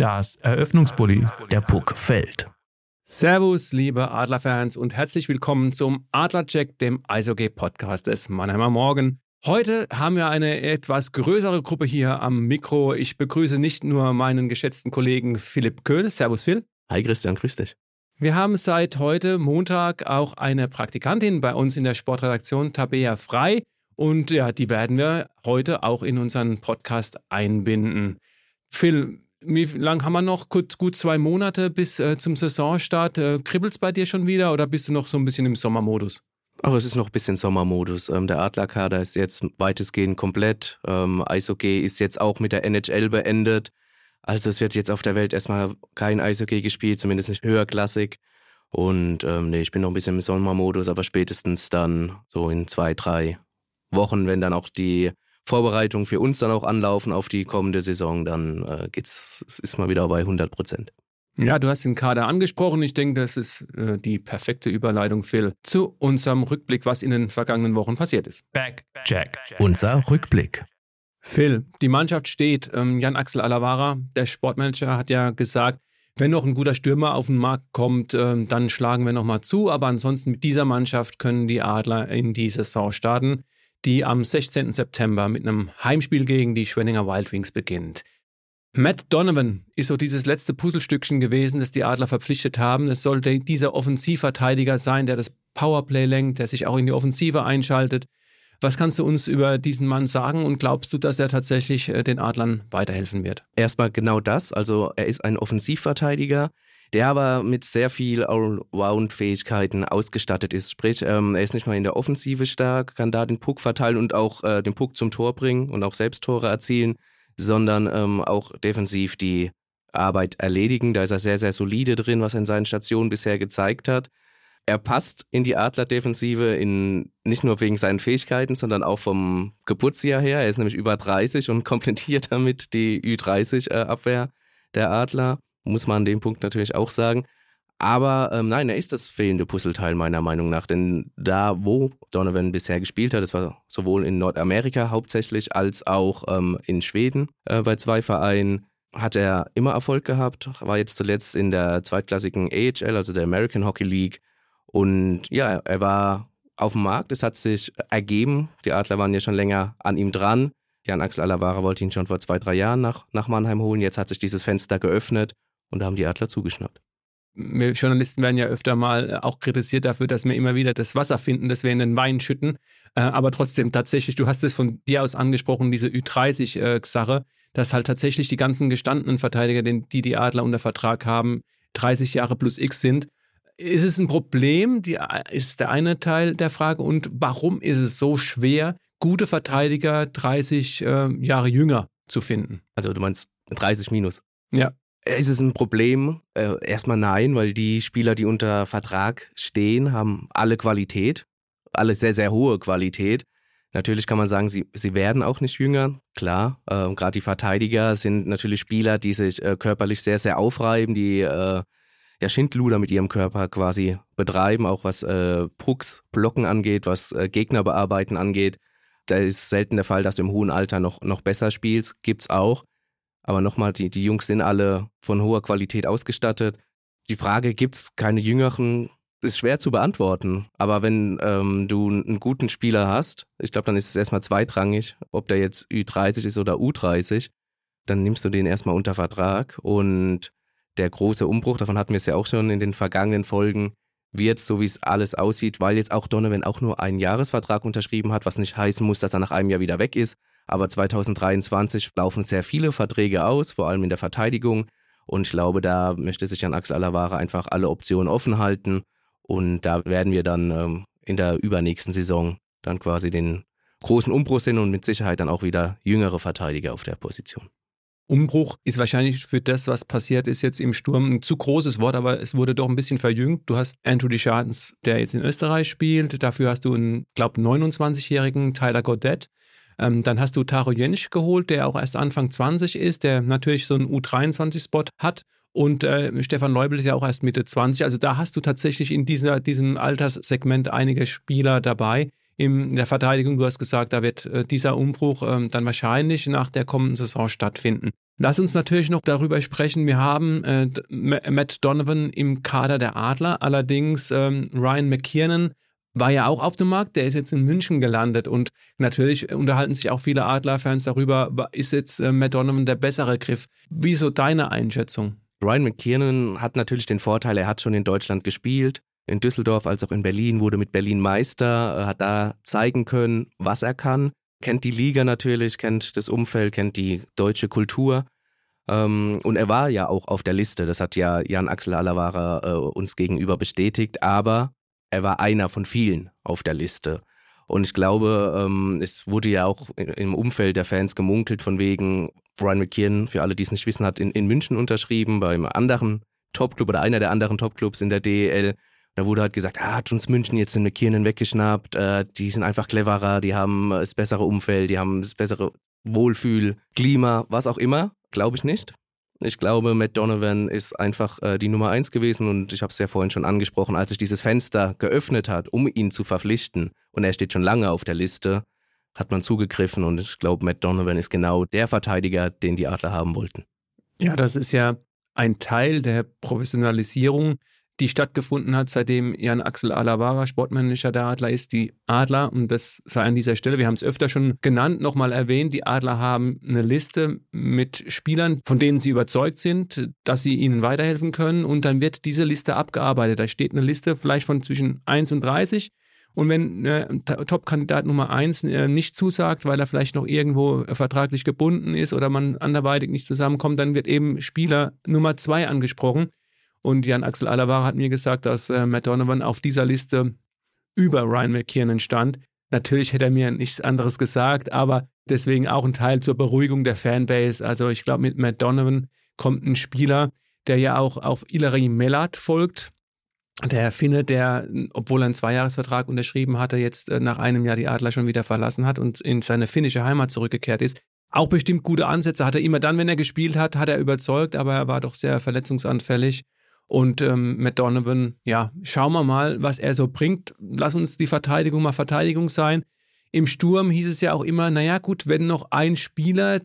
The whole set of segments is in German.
Das Eröffnungsbully, der Puck fällt. Servus, liebe Adlerfans und herzlich willkommen zum Adlercheck, dem Eishockey-Podcast des Mannheimer Morgen. Heute haben wir eine etwas größere Gruppe hier am Mikro. Ich begrüße nicht nur meinen geschätzten Kollegen Philipp Köhl. Servus, Phil. Hi, Christian, grüß dich. Wir haben seit heute Montag auch eine Praktikantin bei uns in der Sportredaktion, Tabea Frei. Und ja, die werden wir heute auch in unseren Podcast einbinden. Phil, wie lange haben wir noch? Gut, gut zwei Monate bis äh, zum Saisonstart. Äh, Kribbelt es bei dir schon wieder oder bist du noch so ein bisschen im Sommermodus? Ach, es ist noch ein bisschen Sommermodus. Ähm, der Adlerkader ist jetzt weitestgehend komplett. Ähm, Eishockey ist jetzt auch mit der NHL beendet. Also es wird jetzt auf der Welt erstmal kein Eishockey gespielt, zumindest nicht höherklassig. Und ähm, nee, ich bin noch ein bisschen im Sommermodus, aber spätestens dann so in zwei, drei Wochen, wenn dann auch die Vorbereitungen für uns dann auch anlaufen auf die kommende Saison, dann äh, geht's, ist mal wieder bei 100 Prozent. Ja, du hast den Kader angesprochen. Ich denke, das ist äh, die perfekte Überleitung, Phil, zu unserem Rückblick, was in den vergangenen Wochen passiert ist. Back, Jack. Unser Rückblick. Phil, die Mannschaft steht. Ähm, Jan-Axel Alavara, der Sportmanager, hat ja gesagt, wenn noch ein guter Stürmer auf den Markt kommt, äh, dann schlagen wir nochmal zu. Aber ansonsten mit dieser Mannschaft können die Adler in die Saison starten die am 16. September mit einem Heimspiel gegen die Schwenninger Wild Wings beginnt. Matt Donovan ist so dieses letzte Puzzlestückchen gewesen, das die Adler verpflichtet haben. Es sollte dieser Offensivverteidiger sein, der das Powerplay lenkt, der sich auch in die Offensive einschaltet. Was kannst du uns über diesen Mann sagen und glaubst du, dass er tatsächlich äh, den Adlern weiterhelfen wird? Erstmal genau das. Also er ist ein Offensivverteidiger, der aber mit sehr viel Allround-Fähigkeiten ausgestattet ist. Sprich, ähm, er ist nicht mal in der Offensive stark, kann da den Puck verteilen und auch äh, den Puck zum Tor bringen und auch selbst Tore erzielen, sondern ähm, auch defensiv die Arbeit erledigen. Da ist er sehr, sehr solide drin, was er in seinen Stationen bisher gezeigt hat. Er passt in die Adler-Defensive in, nicht nur wegen seinen Fähigkeiten, sondern auch vom Geburtsjahr her. Er ist nämlich über 30 und komplettiert damit die Ü30-Abwehr der Adler muss man an dem Punkt natürlich auch sagen. Aber ähm, nein, er ist das fehlende Puzzleteil meiner Meinung nach. Denn da, wo Donovan bisher gespielt hat, das war sowohl in Nordamerika hauptsächlich als auch ähm, in Schweden äh, bei zwei Vereinen, hat er immer Erfolg gehabt. War jetzt zuletzt in der zweitklassigen AHL, also der American Hockey League. Und ja, er war auf dem Markt. Es hat sich ergeben. Die Adler waren ja schon länger an ihm dran. Jan Axel Alavara wollte ihn schon vor zwei, drei Jahren nach, nach Mannheim holen. Jetzt hat sich dieses Fenster geöffnet und da haben die Adler zugeschnappt. Wir Journalisten werden ja öfter mal auch kritisiert dafür, dass wir immer wieder das Wasser finden, das wir in den Wein schütten. Äh, aber trotzdem tatsächlich, du hast es von dir aus angesprochen, diese Ü30-Sache, dass halt tatsächlich die ganzen gestandenen Verteidiger, die die Adler unter Vertrag haben, 30 Jahre plus X sind. Ist es ein Problem? Die, ist der eine Teil der Frage. Und warum ist es so schwer, gute Verteidiger 30 äh, Jahre jünger zu finden? Also du meinst 30 minus? Ja. Ist es ein Problem? Äh, erstmal nein, weil die Spieler, die unter Vertrag stehen, haben alle Qualität, alle sehr, sehr hohe Qualität. Natürlich kann man sagen, sie, sie werden auch nicht jünger, klar. Äh, Gerade die Verteidiger sind natürlich Spieler, die sich äh, körperlich sehr, sehr aufreiben, die äh, ja, Schindluder mit ihrem Körper quasi betreiben, auch was äh, Pucks, Blocken angeht, was äh, Gegner bearbeiten angeht. Da ist selten der Fall, dass du im hohen Alter noch, noch besser spielst, gibt's auch. Aber nochmal, die, die Jungs sind alle von hoher Qualität ausgestattet. Die Frage, gibt es keine Jüngeren, ist schwer zu beantworten. Aber wenn ähm, du einen guten Spieler hast, ich glaube, dann ist es erstmal zweitrangig, ob der jetzt Ü30 ist oder U30, dann nimmst du den erstmal unter Vertrag. Und der große Umbruch, davon hatten wir es ja auch schon in den vergangenen Folgen, wird, so wie es alles aussieht, weil jetzt auch Donovan auch nur einen Jahresvertrag unterschrieben hat, was nicht heißen muss, dass er nach einem Jahr wieder weg ist. Aber 2023 laufen sehr viele Verträge aus, vor allem in der Verteidigung. Und ich glaube, da möchte sich Jan Axel Alavara einfach alle Optionen offen halten. Und da werden wir dann ähm, in der übernächsten Saison dann quasi den großen Umbruch sehen und mit Sicherheit dann auch wieder jüngere Verteidiger auf der Position. Umbruch ist wahrscheinlich für das, was passiert ist jetzt im Sturm, ein zu großes Wort, aber es wurde doch ein bisschen verjüngt. Du hast Andrew Deschardens, der jetzt in Österreich spielt. Dafür hast du einen, glaube 29-jährigen Tyler Goddett. Ähm, dann hast du Taro Jensch geholt, der auch erst Anfang 20 ist, der natürlich so einen U23-Spot hat. Und äh, Stefan Leubel ist ja auch erst Mitte 20. Also da hast du tatsächlich in dieser, diesem Alterssegment einige Spieler dabei, in der Verteidigung. Du hast gesagt, da wird äh, dieser Umbruch ähm, dann wahrscheinlich nach der kommenden Saison stattfinden. Lass uns natürlich noch darüber sprechen. Wir haben äh, Matt Donovan im Kader der Adler. Allerdings ähm, Ryan McKiernan war ja auch auf dem Markt. Der ist jetzt in München gelandet. Und natürlich unterhalten sich auch viele Adler-Fans darüber, ist jetzt äh, Matt Donovan der bessere Griff? Wieso deine Einschätzung? Ryan McKiernan hat natürlich den Vorteil, er hat schon in Deutschland gespielt in Düsseldorf als auch in Berlin, wurde mit Berlin Meister, äh, hat da zeigen können, was er kann, kennt die Liga natürlich, kennt das Umfeld, kennt die deutsche Kultur. Ähm, und er war ja auch auf der Liste, das hat ja Jan Axel Alavara äh, uns gegenüber bestätigt, aber er war einer von vielen auf der Liste. Und ich glaube, ähm, es wurde ja auch im Umfeld der Fans gemunkelt, von wegen Brian McKeon, für alle, die es nicht wissen, hat in, in München unterschrieben, beim anderen Topclub oder einer der anderen Topclubs in der DEL. Da wurde halt gesagt, ah, hat uns München jetzt den McKiernan weggeschnappt, äh, die sind einfach cleverer, die haben das bessere Umfeld, die haben das bessere Wohlfühl, Klima, was auch immer. Glaube ich nicht. Ich glaube, Matt Donovan ist einfach äh, die Nummer eins gewesen und ich habe es ja vorhin schon angesprochen, als sich dieses Fenster geöffnet hat, um ihn zu verpflichten und er steht schon lange auf der Liste, hat man zugegriffen und ich glaube, Matt Donovan ist genau der Verteidiger, den die Adler haben wollten. Ja, das ist ja ein Teil der Professionalisierung die stattgefunden hat, seitdem Jan Axel Alavara Sportmanager der Adler ist. Die Adler, und das sei an dieser Stelle, wir haben es öfter schon genannt, nochmal erwähnt, die Adler haben eine Liste mit Spielern, von denen sie überzeugt sind, dass sie ihnen weiterhelfen können. Und dann wird diese Liste abgearbeitet. Da steht eine Liste vielleicht von zwischen 1 und 30. Und wenn äh, Top-Kandidat Nummer 1 äh, nicht zusagt, weil er vielleicht noch irgendwo vertraglich gebunden ist oder man anderweitig nicht zusammenkommt, dann wird eben Spieler Nummer 2 angesprochen. Und Jan Axel Alavara hat mir gesagt, dass äh, Matt Donovan auf dieser Liste über Ryan McKiernan stand. Natürlich hätte er mir nichts anderes gesagt, aber deswegen auch ein Teil zur Beruhigung der Fanbase. Also ich glaube, mit Matt Donovan kommt ein Spieler, der ja auch auf Ilari Mellat folgt. Der Finne, der, obwohl er einen Zweijahresvertrag unterschrieben hatte, jetzt äh, nach einem Jahr die Adler schon wieder verlassen hat und in seine finnische Heimat zurückgekehrt ist. Auch bestimmt gute Ansätze hat er immer dann, wenn er gespielt hat, hat er überzeugt, aber er war doch sehr verletzungsanfällig. Und ähm, Matt Donovan, ja, schauen wir mal, was er so bringt. Lass uns die Verteidigung mal Verteidigung sein. Im Sturm hieß es ja auch immer, naja gut, wenn noch ein Spieler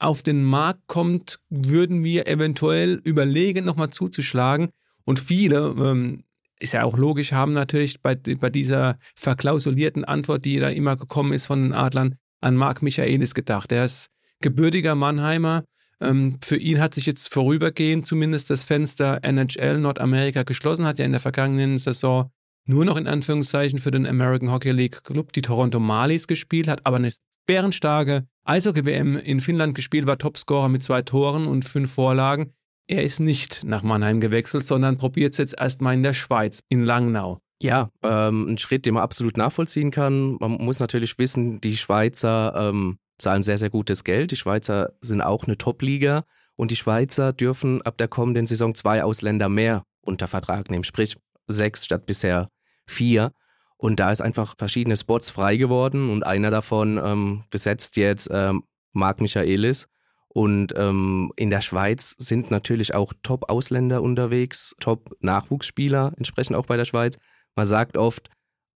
auf den Markt kommt, würden wir eventuell überlegen, nochmal zuzuschlagen. Und viele, ähm, ist ja auch logisch, haben natürlich bei, bei dieser verklausulierten Antwort, die da immer gekommen ist von den Adlern, an Marc Michaelis gedacht. Er ist gebürtiger Mannheimer, ähm, für ihn hat sich jetzt vorübergehend zumindest das Fenster NHL Nordamerika geschlossen, hat ja in der vergangenen Saison nur noch in Anführungszeichen für den American Hockey League Club die Toronto Marlies gespielt, hat aber eine bärenstarke Eishockey-WM in Finnland gespielt, war Topscorer mit zwei Toren und fünf Vorlagen. Er ist nicht nach Mannheim gewechselt, sondern probiert es jetzt erstmal in der Schweiz, in Langnau. Ja, ähm, ein Schritt, den man absolut nachvollziehen kann. Man muss natürlich wissen, die Schweizer ähm, zahlen sehr, sehr gutes Geld. Die Schweizer sind auch eine Top-Liga und die Schweizer dürfen ab der kommenden Saison zwei Ausländer mehr unter Vertrag nehmen, sprich sechs statt bisher vier. Und da ist einfach verschiedene Spots frei geworden und einer davon ähm, besetzt jetzt ähm, Marc Michaelis. Und ähm, in der Schweiz sind natürlich auch Top-Ausländer unterwegs, Top-Nachwuchsspieler, entsprechend auch bei der Schweiz. Man sagt oft,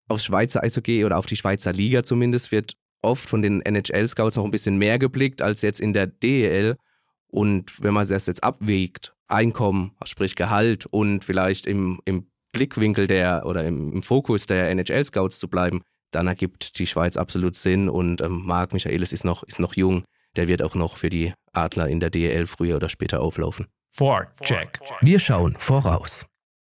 aufs Schweizer Eishockey oder auf die Schweizer Liga zumindest wird oft von den NHL-Scouts noch ein bisschen mehr geblickt als jetzt in der DEL. Und wenn man das jetzt abwägt, Einkommen, sprich Gehalt und vielleicht im, im Blickwinkel der oder im, im Fokus der NHL-Scouts zu bleiben, dann ergibt die Schweiz absolut Sinn. Und ähm, Marc Michaelis ist noch, ist noch jung. Der wird auch noch für die Adler in der DEL früher oder später auflaufen. Check. Wir schauen voraus.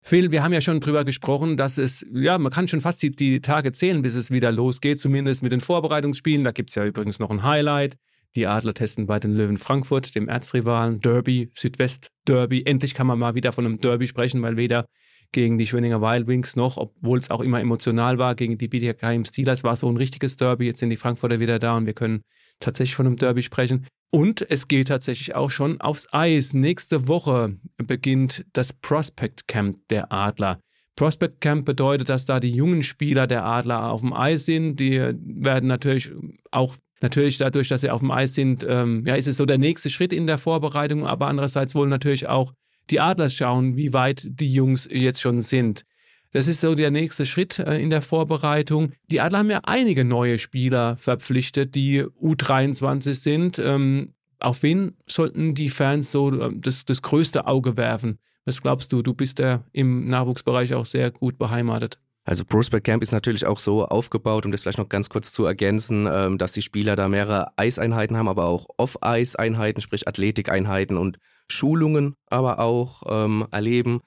Phil, wir haben ja schon drüber gesprochen, dass es, ja, man kann schon fast die, die Tage zählen, bis es wieder losgeht, zumindest mit den Vorbereitungsspielen. Da gibt es ja übrigens noch ein Highlight. Die Adler testen bei den Löwen Frankfurt, dem Erzrivalen, Derby, Südwest-Derby. Endlich kann man mal wieder von einem Derby sprechen, weil weder gegen die Schwenninger Wild Wings noch, obwohl es auch immer emotional war, gegen die Bietigheim Steelers war so ein richtiges Derby. Jetzt sind die Frankfurter wieder da und wir können tatsächlich von einem Derby sprechen. Und es geht tatsächlich auch schon aufs Eis. Nächste Woche beginnt das Prospect Camp der Adler. Prospect Camp bedeutet, dass da die jungen Spieler der Adler auf dem Eis sind. Die werden natürlich auch natürlich dadurch, dass sie auf dem Eis sind, ähm, ja, ist es so der nächste Schritt in der Vorbereitung, aber andererseits wollen natürlich auch die Adler schauen, wie weit die Jungs jetzt schon sind. Das ist so der nächste Schritt äh, in der Vorbereitung. Die Adler haben ja einige neue Spieler verpflichtet, die U23 sind. Ähm, auf wen sollten die Fans so äh, das, das größte Auge werfen? Was glaubst du? Du bist ja im Nachwuchsbereich auch sehr gut beheimatet. Also Prospect Camp ist natürlich auch so aufgebaut, um das vielleicht noch ganz kurz zu ergänzen, ähm, dass die Spieler da mehrere Eiseinheiten haben, aber auch Off-Eis-Einheiten, sprich Athletikeinheiten und Schulungen aber auch ähm, erleben.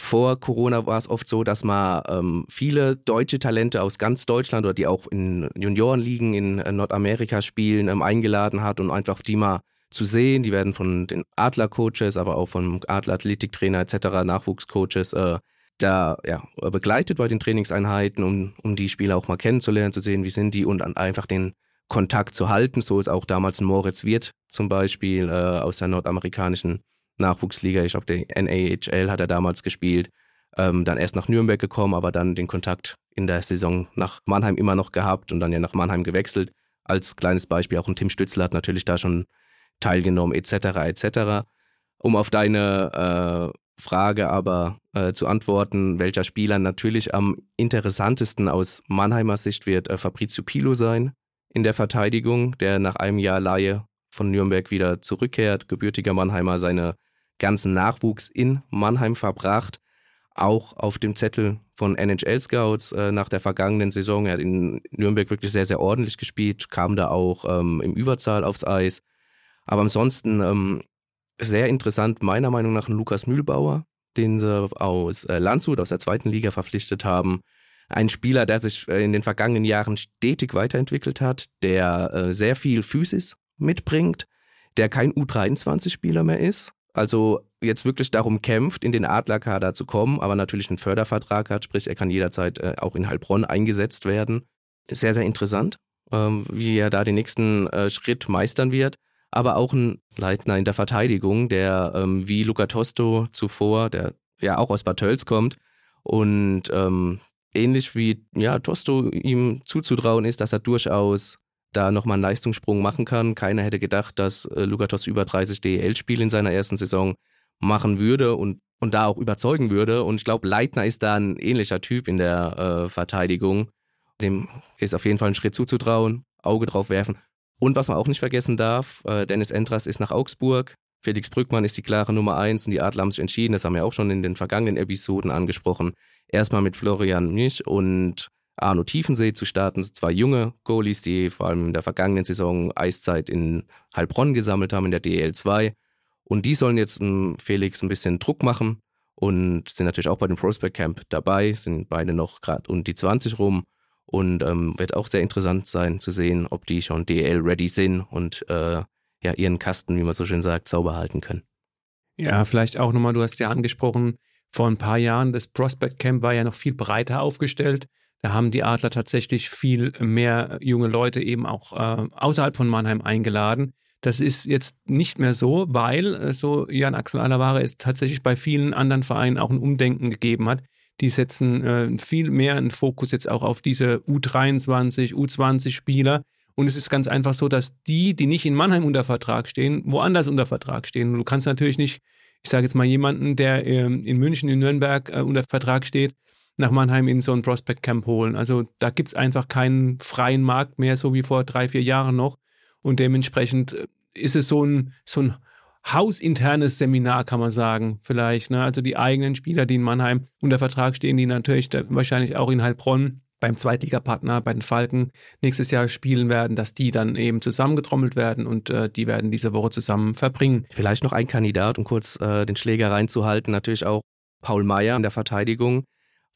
Vor Corona war es oft so, dass man ähm, viele deutsche Talente aus ganz Deutschland oder die auch in Juniorenligen in äh, Nordamerika spielen, ähm, eingeladen hat und einfach die mal zu sehen. Die werden von den Adler-Coaches, aber auch vom Adler-Athletiktrainer etc., Nachwuchscoaches äh, da ja, begleitet bei den Trainingseinheiten, um, um die Spieler auch mal kennenzulernen, zu sehen, wie sind die und einfach den Kontakt zu halten. So ist auch damals Moritz Wirth zum Beispiel äh, aus der nordamerikanischen Nachwuchsliga, ich glaube, der NAHL hat er damals gespielt, ähm, dann erst nach Nürnberg gekommen, aber dann den Kontakt in der Saison nach Mannheim immer noch gehabt und dann ja nach Mannheim gewechselt. Als kleines Beispiel auch ein Tim Stützler hat natürlich da schon teilgenommen, etc., etc. Um auf deine äh, Frage aber äh, zu antworten, welcher Spieler natürlich am interessantesten aus Mannheimer Sicht wird äh, Fabrizio Pilo sein in der Verteidigung, der nach einem Jahr Laie von Nürnberg wieder zurückkehrt, gebürtiger Mannheimer, seine ganzen Nachwuchs in Mannheim verbracht, auch auf dem Zettel von NHL Scouts äh, nach der vergangenen Saison. Er hat in Nürnberg wirklich sehr, sehr ordentlich gespielt, kam da auch ähm, im Überzahl aufs Eis. Aber ansonsten ähm, sehr interessant, meiner Meinung nach, ein Lukas Mühlbauer, den sie aus äh, Landshut, aus der zweiten Liga verpflichtet haben. Ein Spieler, der sich äh, in den vergangenen Jahren stetig weiterentwickelt hat, der äh, sehr viel Physis mitbringt, der kein U23-Spieler mehr ist, also jetzt wirklich darum kämpft, in den Adlerkader zu kommen, aber natürlich einen Fördervertrag hat, sprich, er kann jederzeit äh, auch in Heilbronn eingesetzt werden. Sehr, sehr interessant, ähm, wie er da den nächsten Schritt meistern wird. Aber auch ein Leitner in der Verteidigung, der ähm, wie Luca Tosto zuvor, der ja auch aus Bad Tölz kommt und ähm, ähnlich wie ja, Tosto ihm zuzutrauen ist, dass er durchaus da nochmal einen Leistungssprung machen kann. Keiner hätte gedacht, dass äh, Lugatos über 30 DEL-Spiele in seiner ersten Saison machen würde und, und da auch überzeugen würde. Und ich glaube, Leitner ist da ein ähnlicher Typ in der äh, Verteidigung. Dem ist auf jeden Fall ein Schritt zuzutrauen, Auge drauf werfen. Und was man auch nicht vergessen darf, äh, Dennis Endras ist nach Augsburg. Felix Brückmann ist die klare Nummer eins und die Adler haben sich entschieden, das haben wir auch schon in den vergangenen Episoden angesprochen, erstmal mit Florian Mich und Arno Tiefensee zu starten. Zwei junge Goalies, die vor allem in der vergangenen Saison Eiszeit in Heilbronn gesammelt haben, in der DEL 2. Und die sollen jetzt um, Felix ein bisschen Druck machen und sind natürlich auch bei dem Prospect Camp dabei, sind beide noch gerade um die 20 rum. Und ähm, wird auch sehr interessant sein zu sehen, ob die schon DEL-ready sind und äh, ja, ihren Kasten, wie man so schön sagt, sauber halten können. Ja, vielleicht auch nochmal, du hast ja angesprochen, vor ein paar Jahren, das Prospect Camp war ja noch viel breiter aufgestellt. Da haben die Adler tatsächlich viel mehr junge Leute eben auch äh, außerhalb von Mannheim eingeladen. Das ist jetzt nicht mehr so, weil, äh, so Jan Axel Alavare, es tatsächlich bei vielen anderen Vereinen auch ein Umdenken gegeben hat. Die setzen äh, viel mehr einen Fokus jetzt auch auf diese U23, U20-Spieler. Und es ist ganz einfach so, dass die, die nicht in Mannheim unter Vertrag stehen, woanders unter Vertrag stehen. Du kannst natürlich nicht, ich sage jetzt mal jemanden, der ähm, in München, in Nürnberg äh, unter Vertrag steht, nach Mannheim in so ein Prospect Camp holen. Also da gibt es einfach keinen freien Markt mehr, so wie vor drei, vier Jahren noch. Und dementsprechend äh, ist es so ein, so ein hausinternes Seminar, kann man sagen, vielleicht. Ne? Also die eigenen Spieler, die in Mannheim unter Vertrag stehen, die natürlich wahrscheinlich auch in Heilbronn beim Zweitligapartner, bei den Falken nächstes Jahr spielen werden, dass die dann eben zusammengetrommelt werden und äh, die werden diese Woche zusammen verbringen. Vielleicht noch ein Kandidat, um kurz äh, den Schläger reinzuhalten, natürlich auch Paul Meyer in der Verteidigung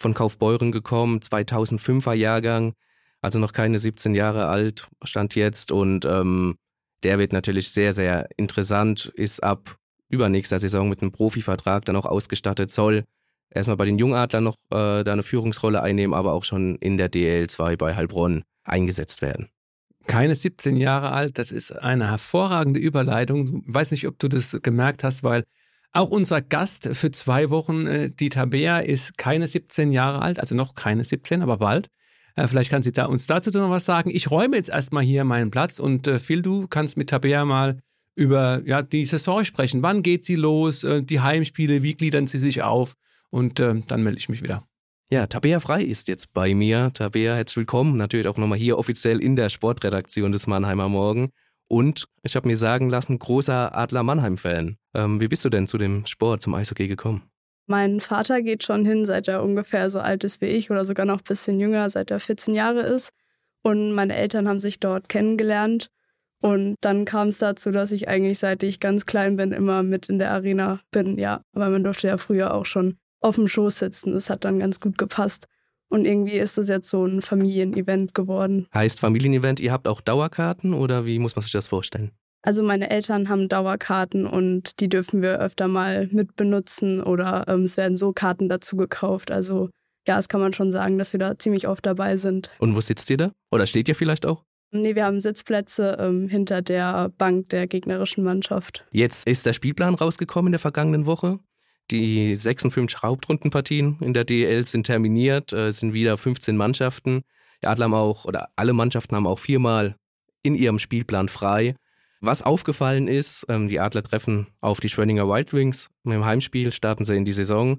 von Kaufbeuren gekommen, 2005er Jahrgang, also noch keine 17 Jahre alt, stand jetzt und ähm, der wird natürlich sehr, sehr interessant, ist ab übernächster Saison mit einem Profivertrag dann auch ausgestattet, soll erstmal bei den Jungadlern noch äh, da eine Führungsrolle einnehmen, aber auch schon in der DL2 bei Heilbronn eingesetzt werden. Keine 17 Jahre alt, das ist eine hervorragende Überleitung. Ich weiß nicht, ob du das gemerkt hast, weil auch unser Gast für zwei Wochen, äh, die Tabea, ist keine 17 Jahre alt, also noch keine 17, aber bald. Äh, vielleicht kann sie da uns dazu noch was sagen. Ich räume jetzt erstmal hier meinen Platz und äh, Phil, du kannst mit Tabea mal über ja, die Saison sprechen. Wann geht sie los? Äh, die Heimspiele, wie gliedern sie sich auf? Und äh, dann melde ich mich wieder. Ja, Tabea Frei ist jetzt bei mir. Tabea, herzlich willkommen. Natürlich auch nochmal hier offiziell in der Sportredaktion des Mannheimer Morgen. Und ich habe mir sagen lassen, großer Adler Mannheim-Fan. Ähm, wie bist du denn zu dem Sport, zum Eishockey gekommen? Mein Vater geht schon hin, seit er ungefähr so alt ist wie ich oder sogar noch ein bisschen jünger, seit er 14 Jahre ist. Und meine Eltern haben sich dort kennengelernt. Und dann kam es dazu, dass ich eigentlich, seit ich ganz klein bin, immer mit in der Arena bin. Ja, weil man durfte ja früher auch schon auf dem Schoß sitzen. Das hat dann ganz gut gepasst. Und irgendwie ist das jetzt so ein Familienevent geworden. Heißt Familienevent, ihr habt auch Dauerkarten oder wie muss man sich das vorstellen? Also meine Eltern haben Dauerkarten und die dürfen wir öfter mal mitbenutzen oder ähm, es werden so Karten dazu gekauft. Also ja, das kann man schon sagen, dass wir da ziemlich oft dabei sind. Und wo sitzt ihr da? Oder steht ihr vielleicht auch? Nee, wir haben Sitzplätze ähm, hinter der Bank der gegnerischen Mannschaft. Jetzt ist der Spielplan rausgekommen in der vergangenen Woche. Die 56 Hauptrundenpartien in der DL sind terminiert, äh, sind wieder 15 Mannschaften. Die Adler haben auch, oder alle Mannschaften haben auch viermal in ihrem Spielplan frei. Was aufgefallen ist, ähm, die Adler treffen auf die Schwenninger Wild Wings. Dem Heimspiel starten sie in die Saison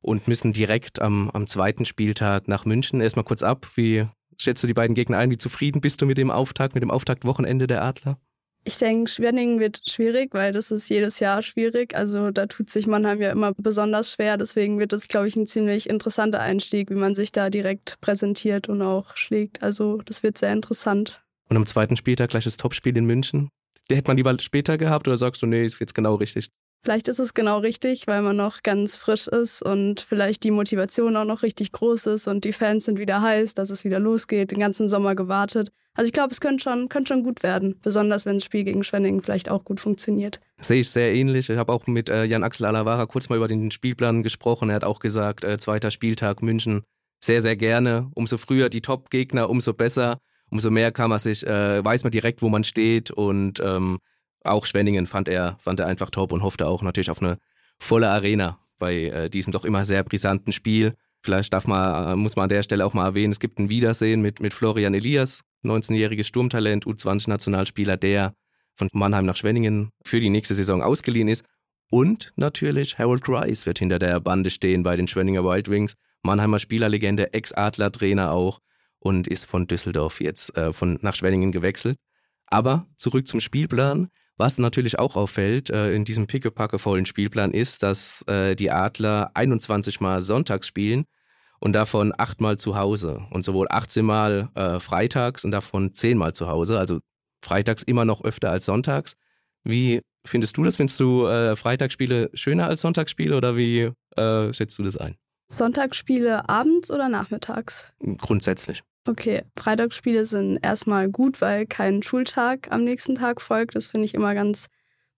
und müssen direkt am, am zweiten Spieltag nach München. Erstmal kurz ab, wie schätzt du die beiden Gegner ein? Wie zufrieden bist du mit dem Auftakt, mit dem Auftaktwochenende der Adler? Ich denke, Schwenningen wird schwierig, weil das ist jedes Jahr schwierig. Also da tut sich Mannheim ja immer besonders schwer. Deswegen wird es, glaube ich, ein ziemlich interessanter Einstieg, wie man sich da direkt präsentiert und auch schlägt. Also das wird sehr interessant. Und am zweiten Spieltag gleich das Topspiel in München. Hätte man lieber später gehabt oder sagst du, nee, ist jetzt genau richtig? Vielleicht ist es genau richtig, weil man noch ganz frisch ist und vielleicht die Motivation auch noch richtig groß ist und die Fans sind wieder heiß, dass es wieder losgeht, den ganzen Sommer gewartet. Also ich glaube, es könnte schon, könnte schon gut werden, besonders wenn das Spiel gegen Schwenningen vielleicht auch gut funktioniert. Sehe ich sehr ähnlich. Ich habe auch mit äh, Jan-Axel Alavara kurz mal über den Spielplan gesprochen. Er hat auch gesagt, äh, zweiter Spieltag München sehr, sehr gerne. Umso früher die Top-Gegner, umso besser. Umso mehr kann man sich, äh, weiß man direkt, wo man steht und ähm, auch Schwenningen fand er, fand er einfach top und hoffte auch natürlich auf eine volle Arena bei äh, diesem doch immer sehr brisanten Spiel. Vielleicht darf man, äh, muss man an der Stelle auch mal erwähnen, es gibt ein Wiedersehen mit, mit Florian Elias, 19-jähriges Sturmtalent, U20-Nationalspieler, der von Mannheim nach Schwenningen für die nächste Saison ausgeliehen ist. Und natürlich Harold Grice wird hinter der Bande stehen bei den Schwenninger Wild Wings. Mannheimer Spielerlegende, Ex-Adler-Trainer auch und ist von Düsseldorf jetzt äh, von, nach Schwenningen gewechselt. Aber zurück zum Spielplan. Was natürlich auch auffällt äh, in diesem pickepackevollen Spielplan ist, dass äh, die Adler 21 Mal sonntags spielen und davon 8 Mal zu Hause und sowohl 18 Mal äh, freitags und davon 10 Mal zu Hause. Also freitags immer noch öfter als sonntags. Wie findest du das? Findest du äh, Freitagsspiele schöner als Sonntagsspiele oder wie äh, schätzt du das ein? Sonntagsspiele abends oder nachmittags? Grundsätzlich. Okay, Freitagsspiele sind erstmal gut, weil kein Schultag am nächsten Tag folgt. Das finde ich immer ganz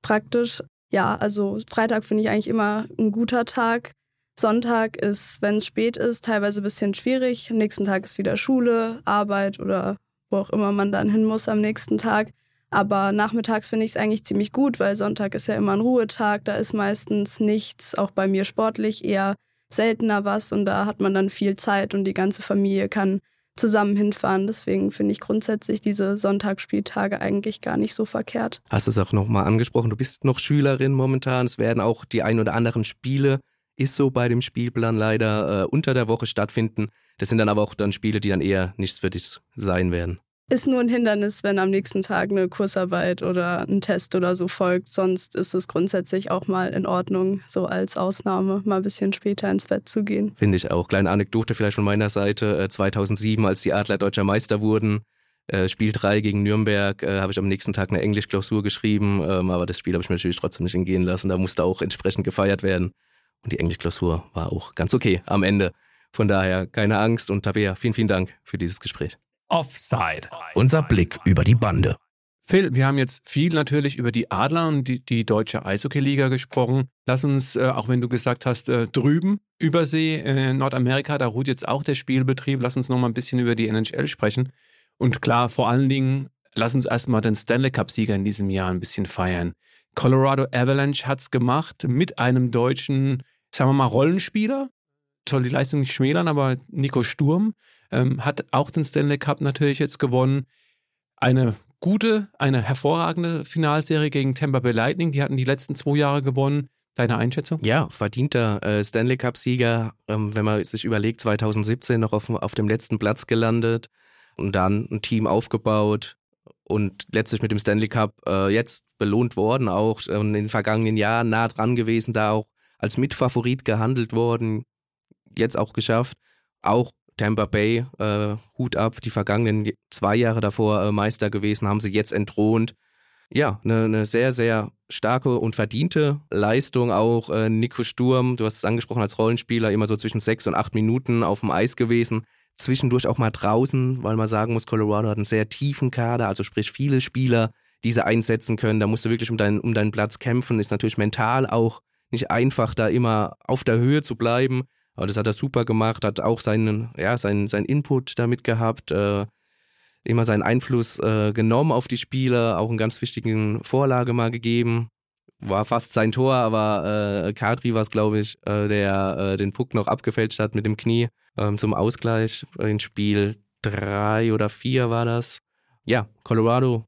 praktisch. Ja, also Freitag finde ich eigentlich immer ein guter Tag. Sonntag ist, wenn es spät ist, teilweise ein bisschen schwierig. Am nächsten Tag ist wieder Schule, Arbeit oder wo auch immer man dann hin muss am nächsten Tag. Aber nachmittags finde ich es eigentlich ziemlich gut, weil Sonntag ist ja immer ein Ruhetag. Da ist meistens nichts, auch bei mir sportlich, eher seltener was. Und da hat man dann viel Zeit und die ganze Familie kann zusammen hinfahren. Deswegen finde ich grundsätzlich diese Sonntagsspieltage eigentlich gar nicht so verkehrt. Hast du es auch nochmal angesprochen, du bist noch Schülerin momentan. Es werden auch die ein oder anderen Spiele, ist so bei dem Spielplan leider, äh, unter der Woche stattfinden. Das sind dann aber auch dann Spiele, die dann eher nichts für dich sein werden ist nur ein Hindernis, wenn am nächsten Tag eine Kursarbeit oder ein Test oder so folgt. Sonst ist es grundsätzlich auch mal in Ordnung, so als Ausnahme mal ein bisschen später ins Bett zu gehen. Finde ich auch. Kleine Anekdote vielleicht von meiner Seite. 2007, äh, als die Adler deutscher Meister wurden, äh, Spiel 3 gegen Nürnberg, äh, habe ich am nächsten Tag eine Englischklausur geschrieben. Ähm, aber das Spiel habe ich mir natürlich trotzdem nicht entgehen lassen. Da musste auch entsprechend gefeiert werden. Und die Englischklausur war auch ganz okay am Ende. Von daher keine Angst und Tabea, vielen, vielen Dank für dieses Gespräch. Offside. Unser Blick über die Bande. Phil, wir haben jetzt viel natürlich über die Adler und die, die deutsche Eishockey-Liga gesprochen. Lass uns, äh, auch wenn du gesagt hast, äh, drüben, Übersee, äh, Nordamerika, da ruht jetzt auch der Spielbetrieb. Lass uns noch mal ein bisschen über die NHL sprechen. Und klar, vor allen Dingen, lass uns erstmal den Stanley Cup-Sieger in diesem Jahr ein bisschen feiern. Colorado Avalanche hat es gemacht mit einem deutschen, sagen wir mal, Rollenspieler. Soll die Leistung nicht schmälern, aber Nico Sturm ähm, hat auch den Stanley Cup natürlich jetzt gewonnen. Eine gute, eine hervorragende Finalserie gegen Tampa Bay Lightning. Die hatten die letzten zwei Jahre gewonnen. Deine Einschätzung? Ja, verdienter äh, Stanley Cup-Sieger, ähm, wenn man sich überlegt, 2017 noch auf, auf dem letzten Platz gelandet und dann ein Team aufgebaut und letztlich mit dem Stanley Cup äh, jetzt belohnt worden, auch äh, in den vergangenen Jahren nah dran gewesen, da auch als Mitfavorit gehandelt worden, jetzt auch geschafft. Auch Tampa Bay, äh, Hut ab, die vergangenen zwei Jahre davor äh, Meister gewesen, haben sie jetzt entthront. Ja, eine, eine sehr, sehr starke und verdiente Leistung auch. Äh, Nico Sturm, du hast es angesprochen als Rollenspieler, immer so zwischen sechs und acht Minuten auf dem Eis gewesen. Zwischendurch auch mal draußen, weil man sagen muss, Colorado hat einen sehr tiefen Kader, also sprich viele Spieler, die sie einsetzen können. Da musst du wirklich um deinen, um deinen Platz kämpfen. Ist natürlich mental auch nicht einfach, da immer auf der Höhe zu bleiben. Aber das hat er super gemacht, hat auch seinen, ja, seinen, seinen Input damit gehabt, äh, immer seinen Einfluss äh, genommen auf die Spieler, auch einen ganz wichtigen Vorlage mal gegeben. War fast sein Tor, aber äh, Kadri war es, glaube ich, äh, der äh, den Puck noch abgefälscht hat mit dem Knie ähm, zum Ausgleich. In Spiel drei oder vier war das. Ja, Colorado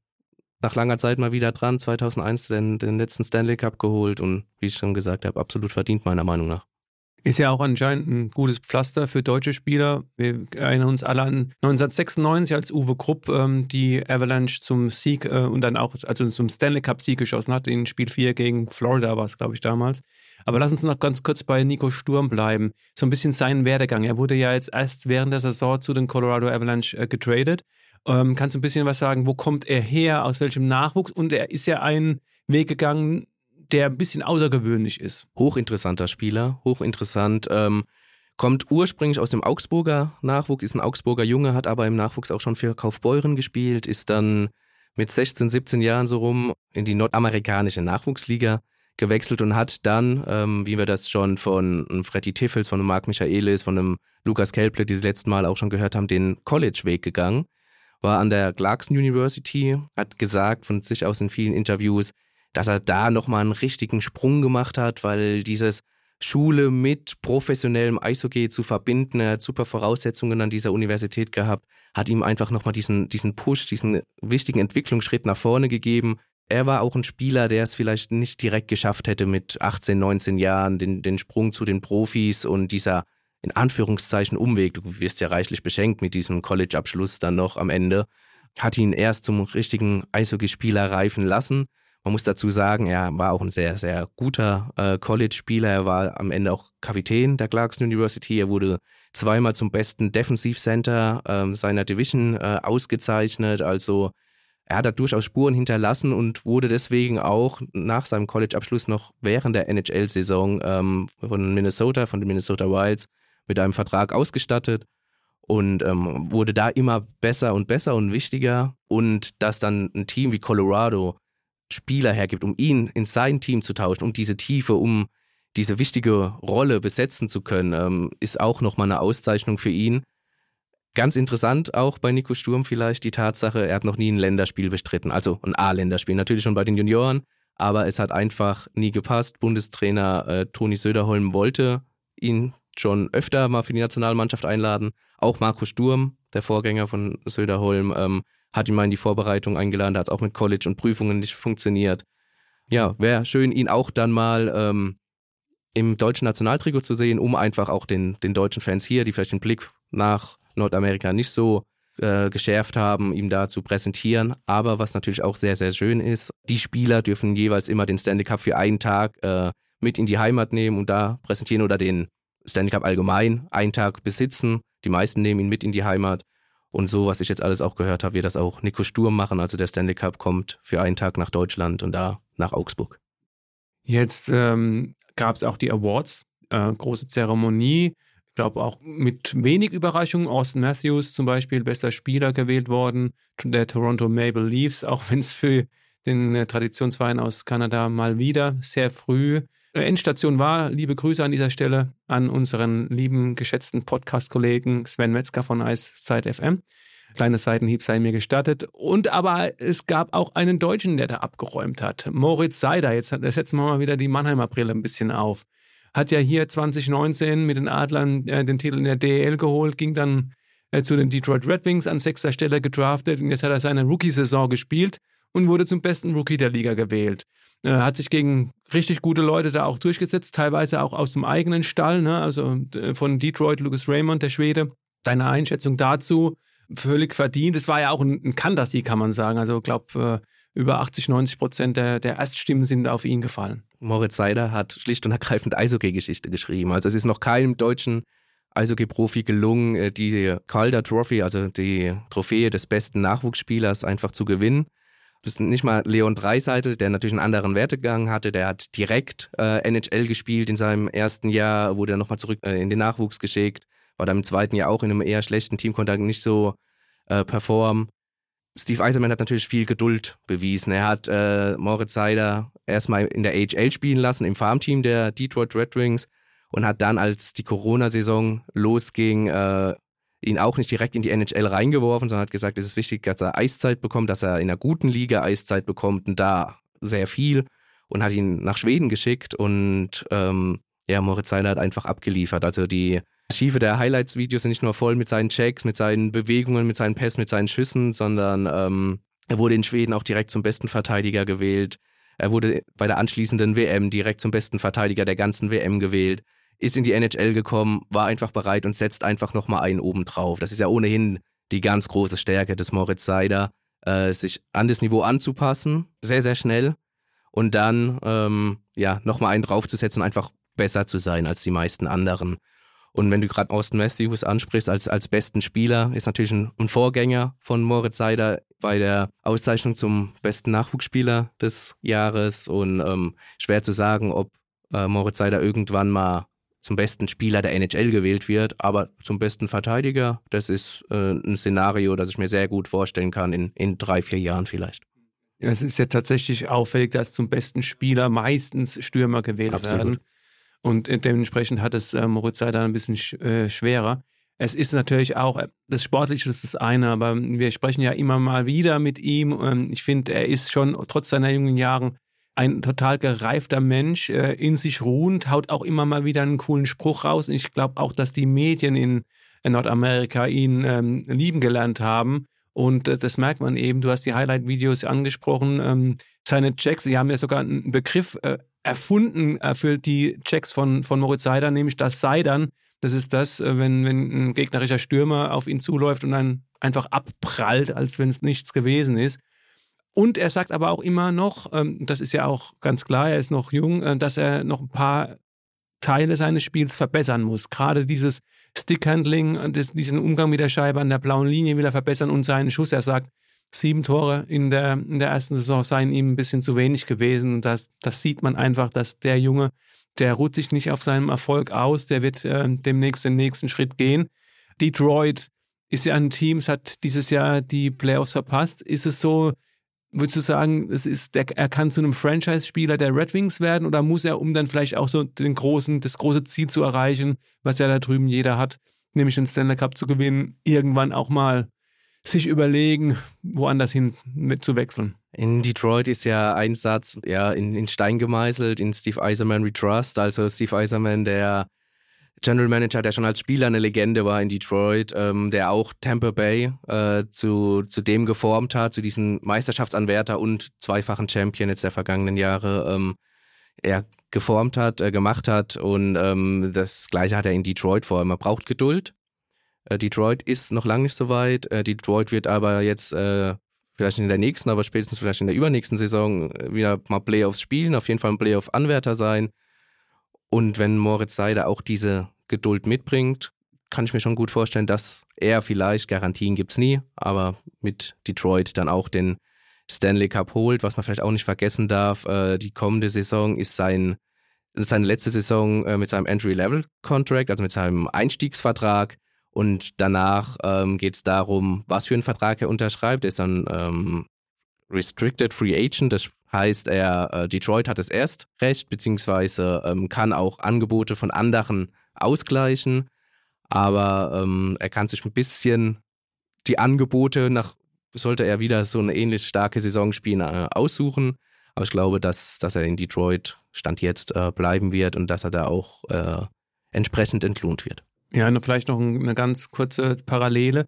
nach langer Zeit mal wieder dran, 2001 den, den letzten Stanley Cup geholt und wie ich schon gesagt habe, absolut verdient meiner Meinung nach. Ist ja auch anscheinend ein gutes Pflaster für deutsche Spieler. Wir erinnern uns alle an 1996, als Uwe Krupp ähm, die Avalanche zum Sieg äh, und dann auch also zum Stanley Cup Sieg geschossen hat. In Spiel 4 gegen Florida war es, glaube ich, damals. Aber lass uns noch ganz kurz bei Nico Sturm bleiben. So ein bisschen seinen Werdegang. Er wurde ja jetzt erst während der Saison zu den Colorado Avalanche äh, getradet. Ähm, kannst du ein bisschen was sagen? Wo kommt er her? Aus welchem Nachwuchs? Und er ist ja einen Weg gegangen, der ein bisschen außergewöhnlich ist. Hochinteressanter Spieler, hochinteressant. Ähm, kommt ursprünglich aus dem Augsburger Nachwuchs, ist ein Augsburger Junge, hat aber im Nachwuchs auch schon für Kaufbeuren gespielt, ist dann mit 16, 17 Jahren so rum in die nordamerikanische Nachwuchsliga gewechselt und hat dann, ähm, wie wir das schon von Freddy Tiffels, von Marc Michaelis, von einem Lukas Kelple, die das letzte Mal auch schon gehört haben, den College-Weg gegangen. War an der Clarkson University, hat gesagt von sich aus in vielen Interviews, dass er da nochmal einen richtigen Sprung gemacht hat, weil dieses Schule mit professionellem Eishockey zu verbinden, er hat super Voraussetzungen an dieser Universität gehabt, hat ihm einfach nochmal diesen, diesen Push, diesen wichtigen Entwicklungsschritt nach vorne gegeben. Er war auch ein Spieler, der es vielleicht nicht direkt geschafft hätte mit 18, 19 Jahren, den, den Sprung zu den Profis und dieser in Anführungszeichen Umweg, du wirst ja reichlich beschenkt mit diesem College-Abschluss dann noch am Ende, hat ihn erst zum richtigen Eishockeyspieler reifen lassen. Man muss dazu sagen, er war auch ein sehr, sehr guter äh, College-Spieler. Er war am Ende auch Kapitän der Clarkson University. Er wurde zweimal zum besten Defensive Center äh, seiner Division äh, ausgezeichnet. Also er hat da durchaus Spuren hinterlassen und wurde deswegen auch nach seinem College-Abschluss noch während der NHL-Saison ähm, von Minnesota, von den Minnesota Wilds, mit einem Vertrag ausgestattet und ähm, wurde da immer besser und besser und wichtiger. Und dass dann ein Team wie Colorado Spieler hergibt, um ihn in sein Team zu tauschen, um diese Tiefe, um diese wichtige Rolle besetzen zu können, ähm, ist auch nochmal eine Auszeichnung für ihn. Ganz interessant auch bei Nico Sturm vielleicht die Tatsache, er hat noch nie ein Länderspiel bestritten, also ein A-Länderspiel, natürlich schon bei den Junioren, aber es hat einfach nie gepasst. Bundestrainer äh, Toni Söderholm wollte ihn schon öfter mal für die Nationalmannschaft einladen. Auch Marco Sturm, der Vorgänger von Söderholm, ähm, hat ihn mal in die Vorbereitung eingeladen, da hat es auch mit College und Prüfungen nicht funktioniert. Ja, wäre schön, ihn auch dann mal ähm, im deutschen Nationaltrikot zu sehen, um einfach auch den, den deutschen Fans hier, die vielleicht den Blick nach Nordamerika nicht so äh, geschärft haben, ihm da zu präsentieren. Aber was natürlich auch sehr, sehr schön ist, die Spieler dürfen jeweils immer den Stanley Cup für einen Tag äh, mit in die Heimat nehmen und da präsentieren oder den Stanley Cup allgemein einen Tag besitzen. Die meisten nehmen ihn mit in die Heimat. Und so, was ich jetzt alles auch gehört habe, wird das auch Nico Sturm machen. Also der Stanley Cup kommt für einen Tag nach Deutschland und da nach Augsburg. Jetzt ähm, gab es auch die Awards, äh, große Zeremonie. glaube auch mit wenig Überraschung. Austin Matthews zum Beispiel, bester Spieler gewählt worden, der Toronto Maple Leafs, auch wenn es für den äh, Traditionsverein aus Kanada mal wieder sehr früh Endstation war. Liebe Grüße an dieser Stelle an unseren lieben, geschätzten Podcast-Kollegen Sven Metzger von Eiszeit FM. Kleines Seitenhieb sei mir gestattet. Und aber es gab auch einen Deutschen, der da abgeräumt hat. Moritz Seider. Jetzt setzen wir mal wieder die Mannheimer Brille ein bisschen auf. Hat ja hier 2019 mit den Adlern äh, den Titel in der DEL geholt, ging dann äh, zu den Detroit Red Wings an sechster Stelle gedraftet und jetzt hat er seine Rookie-Saison gespielt und wurde zum besten Rookie der Liga gewählt. Äh, hat sich gegen richtig gute Leute da auch durchgesetzt, teilweise auch aus dem eigenen Stall, ne? also äh, von Detroit, Lucas Raymond, der Schwede. Seine Einschätzung dazu, völlig verdient. Es war ja auch ein, ein Kantersieg, kann man sagen. Also ich glaube, äh, über 80, 90 Prozent der, der Erststimmen sind auf ihn gefallen. Moritz Seider hat schlicht und ergreifend Eishockey-Geschichte geschrieben. Also es ist noch keinem deutschen Eishockey-Profi gelungen, die Calder Trophy, also die Trophäe des besten Nachwuchsspielers, einfach zu gewinnen. Das ist nicht mal Leon Dreiseitel, der natürlich einen anderen Wertegang hatte. Der hat direkt äh, NHL gespielt in seinem ersten Jahr, wurde dann nochmal zurück äh, in den Nachwuchs geschickt. War dann im zweiten Jahr auch in einem eher schlechten Team, konnte nicht so äh, performen. Steve Eiserman hat natürlich viel Geduld bewiesen. Er hat äh, Moritz Seider erstmal in der AHL spielen lassen, im Farmteam der Detroit Red Wings und hat dann, als die Corona-Saison losging, äh, ihn auch nicht direkt in die NHL reingeworfen, sondern hat gesagt, es ist wichtig, dass er Eiszeit bekommt, dass er in einer guten Liga Eiszeit bekommt und da sehr viel und hat ihn nach Schweden geschickt und ähm, ja, Moritz Seiler hat einfach abgeliefert. Also die Archive der Highlights-Videos sind nicht nur voll mit seinen Checks, mit seinen Bewegungen, mit seinen Pässen, mit seinen Schüssen, sondern ähm, er wurde in Schweden auch direkt zum besten Verteidiger gewählt. Er wurde bei der anschließenden WM direkt zum besten Verteidiger der ganzen WM gewählt ist in die NHL gekommen, war einfach bereit und setzt einfach nochmal einen oben drauf. Das ist ja ohnehin die ganz große Stärke des Moritz Seider, äh, sich an das Niveau anzupassen, sehr, sehr schnell und dann ähm, ja nochmal einen draufzusetzen, einfach besser zu sein als die meisten anderen. Und wenn du gerade Austin Matthews ansprichst als, als besten Spieler, ist natürlich ein, ein Vorgänger von Moritz Seider bei der Auszeichnung zum besten Nachwuchsspieler des Jahres. Und ähm, schwer zu sagen, ob äh, Moritz Seider irgendwann mal zum besten Spieler der NHL gewählt wird, aber zum besten Verteidiger, das ist äh, ein Szenario, das ich mir sehr gut vorstellen kann in, in drei, vier Jahren vielleicht. Es ist ja tatsächlich auffällig, dass zum besten Spieler meistens Stürmer gewählt Absolut. werden. Und dementsprechend hat es äh, Moritz Seider ein bisschen sch äh, schwerer. Es ist natürlich auch, äh, das Sportliche ist das eine, aber wir sprechen ja immer mal wieder mit ihm. Ähm, ich finde, er ist schon trotz seiner jungen Jahren ein total gereifter Mensch, äh, in sich ruhend, haut auch immer mal wieder einen coolen Spruch raus. Und ich glaube auch, dass die Medien in, Nordamerika ihn ähm, lieben gelernt haben. Und äh, das merkt man eben. Du hast die Highlight-Videos angesprochen. Ähm, seine Checks, sie haben ja sogar einen Begriff äh, erfunden für die Checks von, von Moritz Seider, nämlich das Seidern. Das ist das, äh, wenn, wenn ein gegnerischer Stürmer auf ihn zuläuft und dann einfach abprallt, als wenn es nichts gewesen ist. Und er sagt aber auch immer noch, ähm, das ist ja auch ganz klar, er ist noch jung, äh, dass er noch ein paar Teile seines Spiels verbessern muss. Gerade dieses Stickhandling, äh, diesen Umgang mit der Scheibe an der blauen Linie will er verbessern und seinen Schuss. Er sagt, sieben Tore in der, in der ersten Saison seien ihm ein bisschen zu wenig gewesen. Das, das sieht man einfach, dass der Junge, der ruht sich nicht auf seinem Erfolg aus, der wird äh, demnächst den nächsten Schritt gehen. Detroit ist ja ein Team, es hat dieses Jahr die Playoffs verpasst. Ist es so, Würdest du sagen, es ist, der, er kann zu einem Franchise-Spieler der Red Wings werden oder muss er, um dann vielleicht auch so den großen, das große Ziel zu erreichen, was ja da drüben jeder hat, nämlich den Stanley Cup zu gewinnen, irgendwann auch mal sich überlegen, woanders hin mit zu wechseln? In Detroit ist ja ein Satz ja, in, in Stein gemeißelt, in Steve Eiserman We Trust. Also Steve Eiserman, der General Manager, der schon als Spieler eine Legende war in Detroit, ähm, der auch Tampa Bay äh, zu, zu dem geformt hat, zu diesem Meisterschaftsanwärter und zweifachen Champion jetzt der vergangenen Jahre, ähm, er geformt hat, äh, gemacht hat. Und ähm, das Gleiche hat er in Detroit vor. Man braucht Geduld. Äh, Detroit ist noch lange nicht so weit. Äh, Detroit wird aber jetzt äh, vielleicht in der nächsten, aber spätestens vielleicht in der übernächsten Saison äh, wieder mal Playoffs spielen, auf jeden Fall ein Playoff-Anwärter sein. Und wenn Moritz Seider auch diese Geduld mitbringt, kann ich mir schon gut vorstellen, dass er vielleicht, Garantien gibt es nie, aber mit Detroit dann auch den Stanley Cup holt. Was man vielleicht auch nicht vergessen darf, äh, die kommende Saison ist sein seine letzte Saison äh, mit seinem Entry-Level-Contract, also mit seinem Einstiegsvertrag. Und danach ähm, geht es darum, was für einen Vertrag er unterschreibt. Er ist dann ähm, Restricted Free Agent, das heißt, er äh, Detroit hat es erst recht, beziehungsweise ähm, kann auch Angebote von anderen ausgleichen. Aber ähm, er kann sich ein bisschen die Angebote nach, sollte er wieder so eine ähnlich starke Saison spielen, äh, aussuchen. Aber ich glaube, dass, dass er in Detroit Stand jetzt äh, bleiben wird und dass er da auch äh, entsprechend entlohnt wird. Ja, vielleicht noch eine ganz kurze Parallele.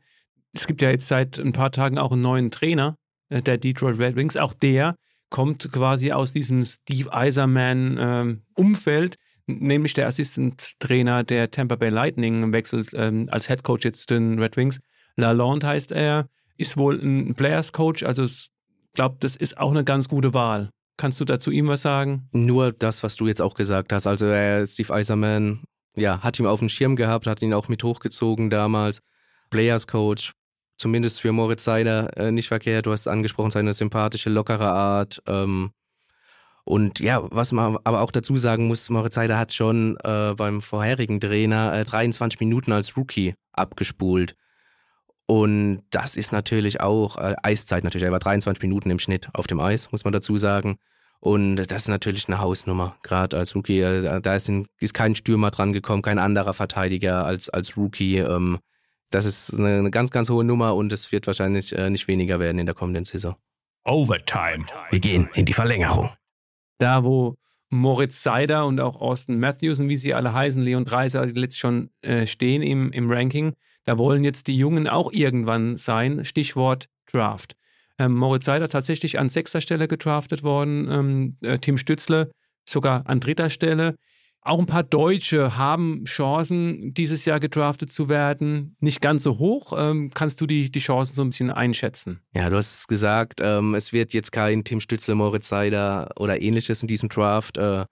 Es gibt ja jetzt seit ein paar Tagen auch einen neuen Trainer der Detroit Red Wings. Auch der kommt quasi aus diesem Steve Eiserman-Umfeld, ähm, nämlich der Assistant-Trainer der Tampa Bay Lightning wechselt ähm, als Head Coach jetzt den Red Wings. Lalonde heißt er, ist wohl ein Players Coach, also ich glaube, das ist auch eine ganz gute Wahl. Kannst du dazu ihm was sagen? Nur das, was du jetzt auch gesagt hast. Also äh, Steve Eiserman, ja, hat ihn auf dem Schirm gehabt, hat ihn auch mit hochgezogen damals. Players Coach, zumindest für Moritz Seider äh, nicht verkehrt. Du hast angesprochen, seine sympathische, lockere Art. Ähm, und ja, was man aber auch dazu sagen muss, Moritz Seider hat schon äh, beim vorherigen Trainer äh, 23 Minuten als Rookie abgespult. Und das ist natürlich auch äh, Eiszeit natürlich. Er war 23 Minuten im Schnitt auf dem Eis, muss man dazu sagen. Und das ist natürlich eine Hausnummer, gerade als Rookie. Äh, da ist, ein, ist, kein Stürmer dran gekommen, kein anderer Verteidiger als, als Rookie. Ähm, das ist eine, ganz, ganz hohe Nummer und es wird wahrscheinlich äh, nicht weniger werden in der kommenden Saison. Overtime. Wir gehen in die Verlängerung. Da, wo Moritz Seider und auch Austin Matthews und wie sie alle heißen, Leon Dreiser, letztlich schon äh, stehen im, im Ranking, da wollen jetzt die Jungen auch irgendwann sein. Stichwort Draft. Ähm, Moritz Seider tatsächlich an sechster Stelle gedraftet worden, ähm, äh, Tim Stützle sogar an dritter Stelle. Auch ein paar Deutsche haben Chancen, dieses Jahr gedraftet zu werden. Nicht ganz so hoch. Ähm, kannst du die, die Chancen so ein bisschen einschätzen? Ja, du hast es gesagt, ähm, es wird jetzt kein Tim Stützle, Moritz Seider oder ähnliches in diesem Draft äh,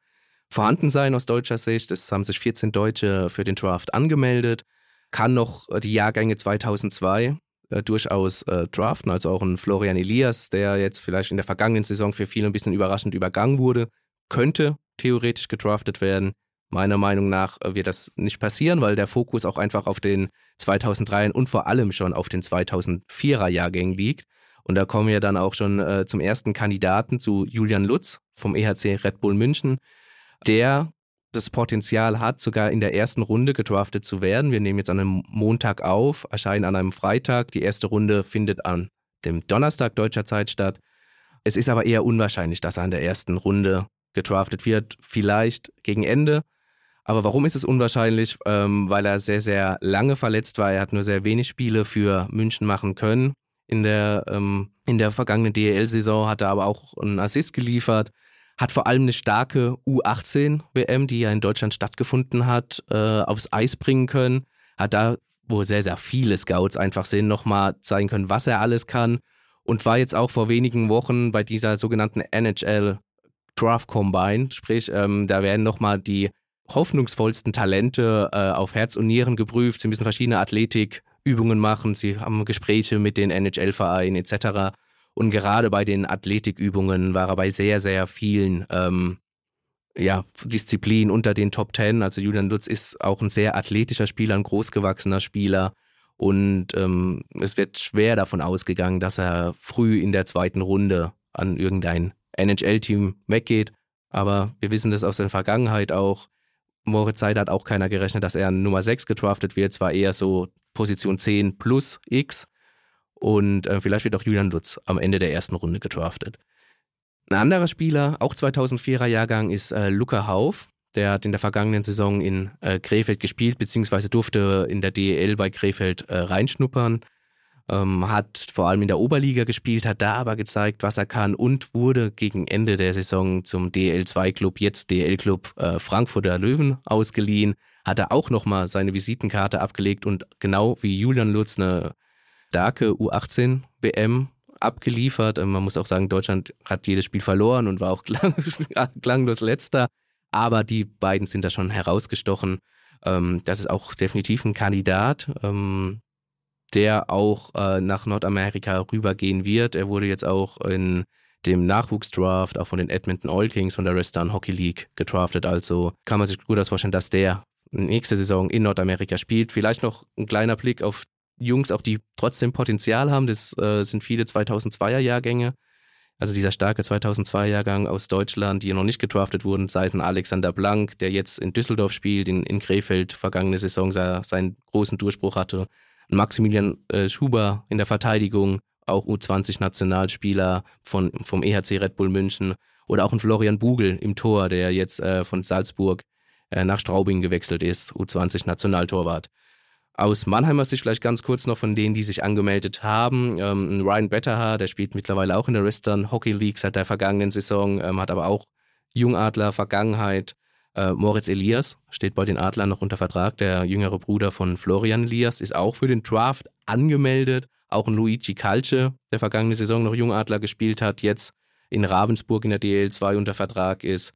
vorhanden sein aus deutscher Sicht. Es haben sich 14 Deutsche für den Draft angemeldet kann noch die Jahrgänge 2002 äh, durchaus äh, draften, also auch ein Florian Elias, der jetzt vielleicht in der vergangenen Saison für viele ein bisschen überraschend übergangen wurde, könnte theoretisch gedraftet werden. Meiner Meinung nach äh, wird das nicht passieren, weil der Fokus auch einfach auf den 2003 und vor allem schon auf den 2004er Jahrgängen liegt. Und da kommen wir dann auch schon äh, zum ersten Kandidaten zu Julian Lutz vom EHC Red Bull München, der das Potenzial hat, sogar in der ersten Runde gedraftet zu werden. Wir nehmen jetzt an einem Montag auf, erscheinen an einem Freitag. Die erste Runde findet an dem Donnerstag deutscher Zeit statt. Es ist aber eher unwahrscheinlich, dass er in der ersten Runde gedraftet wird, vielleicht gegen Ende. Aber warum ist es unwahrscheinlich? Ähm, weil er sehr, sehr lange verletzt war. Er hat nur sehr wenig Spiele für München machen können. In der, ähm, in der vergangenen DEL-Saison hat er aber auch einen Assist geliefert hat vor allem eine starke U18-WM, die ja in Deutschland stattgefunden hat, äh, aufs Eis bringen können. Hat da, wo sehr, sehr viele Scouts einfach sind, nochmal zeigen können, was er alles kann. Und war jetzt auch vor wenigen Wochen bei dieser sogenannten NHL Draft Combine. Sprich, ähm, da werden nochmal die hoffnungsvollsten Talente äh, auf Herz und Nieren geprüft. Sie müssen verschiedene Athletikübungen machen. Sie haben Gespräche mit den NHL-Vereinen etc. Und gerade bei den Athletikübungen war er bei sehr, sehr vielen ähm, ja, Disziplinen unter den Top Ten. Also Julian Lutz ist auch ein sehr athletischer Spieler, ein großgewachsener Spieler. Und ähm, es wird schwer davon ausgegangen, dass er früh in der zweiten Runde an irgendein NHL-Team weggeht. Aber wir wissen das aus der Vergangenheit auch. Moritz Seid hat auch keiner gerechnet, dass er Nummer 6 gedraftet wird. Es war eher so Position 10 plus X. Und äh, vielleicht wird auch Julian Lutz am Ende der ersten Runde gedraftet. Ein anderer Spieler, auch 2004er Jahrgang, ist äh, Luca Hauf. Der hat in der vergangenen Saison in äh, Krefeld gespielt, beziehungsweise durfte in der DEL bei Krefeld äh, reinschnuppern. Ähm, hat vor allem in der Oberliga gespielt, hat da aber gezeigt, was er kann und wurde gegen Ende der Saison zum DL2-Club, jetzt DL-Club äh, Frankfurter Löwen ausgeliehen. Hat er auch nochmal seine Visitenkarte abgelegt und genau wie Julian Lutz eine starke U18-WM abgeliefert. Ähm, man muss auch sagen, Deutschland hat jedes Spiel verloren und war auch klang, klanglos letzter. Aber die beiden sind da schon herausgestochen. Ähm, das ist auch definitiv ein Kandidat, ähm, der auch äh, nach Nordamerika rübergehen wird. Er wurde jetzt auch in dem Nachwuchsdraft, auch von den Edmonton Oil Kings von der Western Hockey League gedraftet. Also kann man sich gut vorstellen, dass der nächste Saison in Nordamerika spielt. Vielleicht noch ein kleiner Blick auf Jungs, auch die trotzdem Potenzial haben. Das äh, sind viele 2002er Jahrgänge. Also dieser starke 2002-Jahrgang aus Deutschland, die noch nicht gedraftet wurden, sei es ein Alexander Blank, der jetzt in Düsseldorf spielt, in, in Krefeld vergangene Saison seinen großen Durchbruch hatte. Maximilian äh, Schuber in der Verteidigung, auch U20-Nationalspieler von, vom EHC Red Bull München. Oder auch ein Florian Bugel im Tor, der jetzt äh, von Salzburg äh, nach Straubing gewechselt ist, U20-Nationaltorwart. Aus Mannheimer Sicht vielleicht ganz kurz noch von denen, die sich angemeldet haben. Ähm, Ryan Betterhaar, der spielt mittlerweile auch in der Western Hockey League seit der vergangenen Saison, ähm, hat aber auch Jungadler Vergangenheit. Äh, Moritz Elias steht bei den Adlern noch unter Vertrag. Der jüngere Bruder von Florian Elias ist auch für den Draft angemeldet. Auch Luigi Calce, der vergangene Saison noch Jungadler gespielt hat, jetzt in Ravensburg in der DL2 unter Vertrag ist.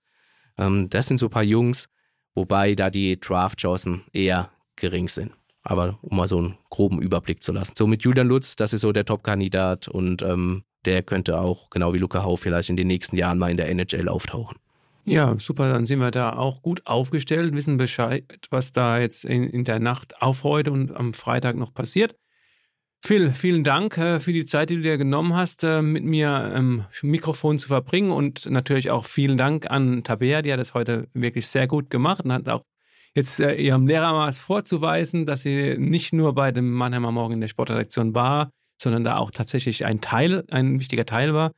Ähm, das sind so ein paar Jungs, wobei da die Draft-Chancen eher gering sind. Aber um mal so einen groben Überblick zu lassen. So mit Julian Lutz, das ist so der Top-Kandidat und ähm, der könnte auch, genau wie Luca Hau, vielleicht in den nächsten Jahren mal in der NHL auftauchen. Ja, super, dann sind wir da auch gut aufgestellt, wissen Bescheid, was da jetzt in, in der Nacht auf heute und am Freitag noch passiert. Phil, vielen Dank äh, für die Zeit, die du dir genommen hast, äh, mit mir im Mikrofon zu verbringen und natürlich auch vielen Dank an Tabea, die hat das heute wirklich sehr gut gemacht und hat auch jetzt äh, ihrem Lehrer mal vorzuweisen, dass sie nicht nur bei dem Mannheimer Morgen in der Sportredaktion war, sondern da auch tatsächlich ein Teil, ein wichtiger Teil war.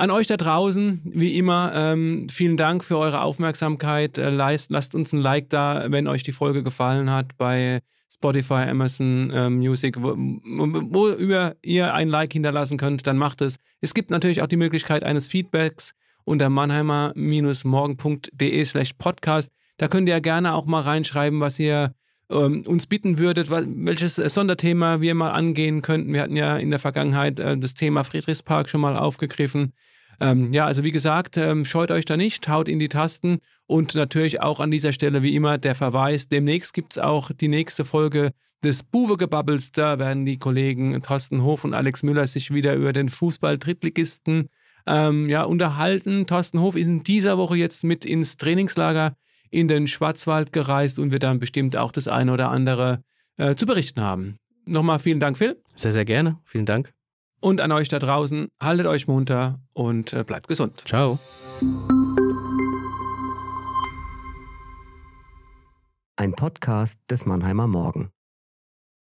An euch da draußen, wie immer, ähm, vielen Dank für eure Aufmerksamkeit. Äh, lasst, lasst, uns ein Like da, wenn euch die Folge gefallen hat bei Spotify, Amazon äh, Music, wo, wo über ihr ein Like hinterlassen könnt, dann macht es. Es gibt natürlich auch die Möglichkeit eines Feedbacks unter mannheimer-morgen.de slash podcast. Da könnt ihr ja gerne auch mal reinschreiben, was ihr ähm, uns bitten würdet, welches Sonderthema wir mal angehen könnten. Wir hatten ja in der Vergangenheit äh, das Thema Friedrichspark schon mal aufgegriffen. Ähm, ja, also wie gesagt, ähm, scheut euch da nicht, haut in die Tasten und natürlich auch an dieser Stelle wie immer der Verweis, demnächst gibt es auch die nächste Folge des Buwe-Gebubbles. Da werden die Kollegen Thorsten Hof und Alex Müller sich wieder über den Fußball-Drittligisten ähm, ja, unterhalten. Thorsten Hof ist in dieser Woche jetzt mit ins Trainingslager in den Schwarzwald gereist und wir dann bestimmt auch das eine oder andere äh, zu berichten haben. Nochmal vielen Dank, Phil. Sehr, sehr gerne. Vielen Dank. Und an euch da draußen, haltet euch munter und äh, bleibt gesund. Ciao. Ein Podcast des Mannheimer Morgen.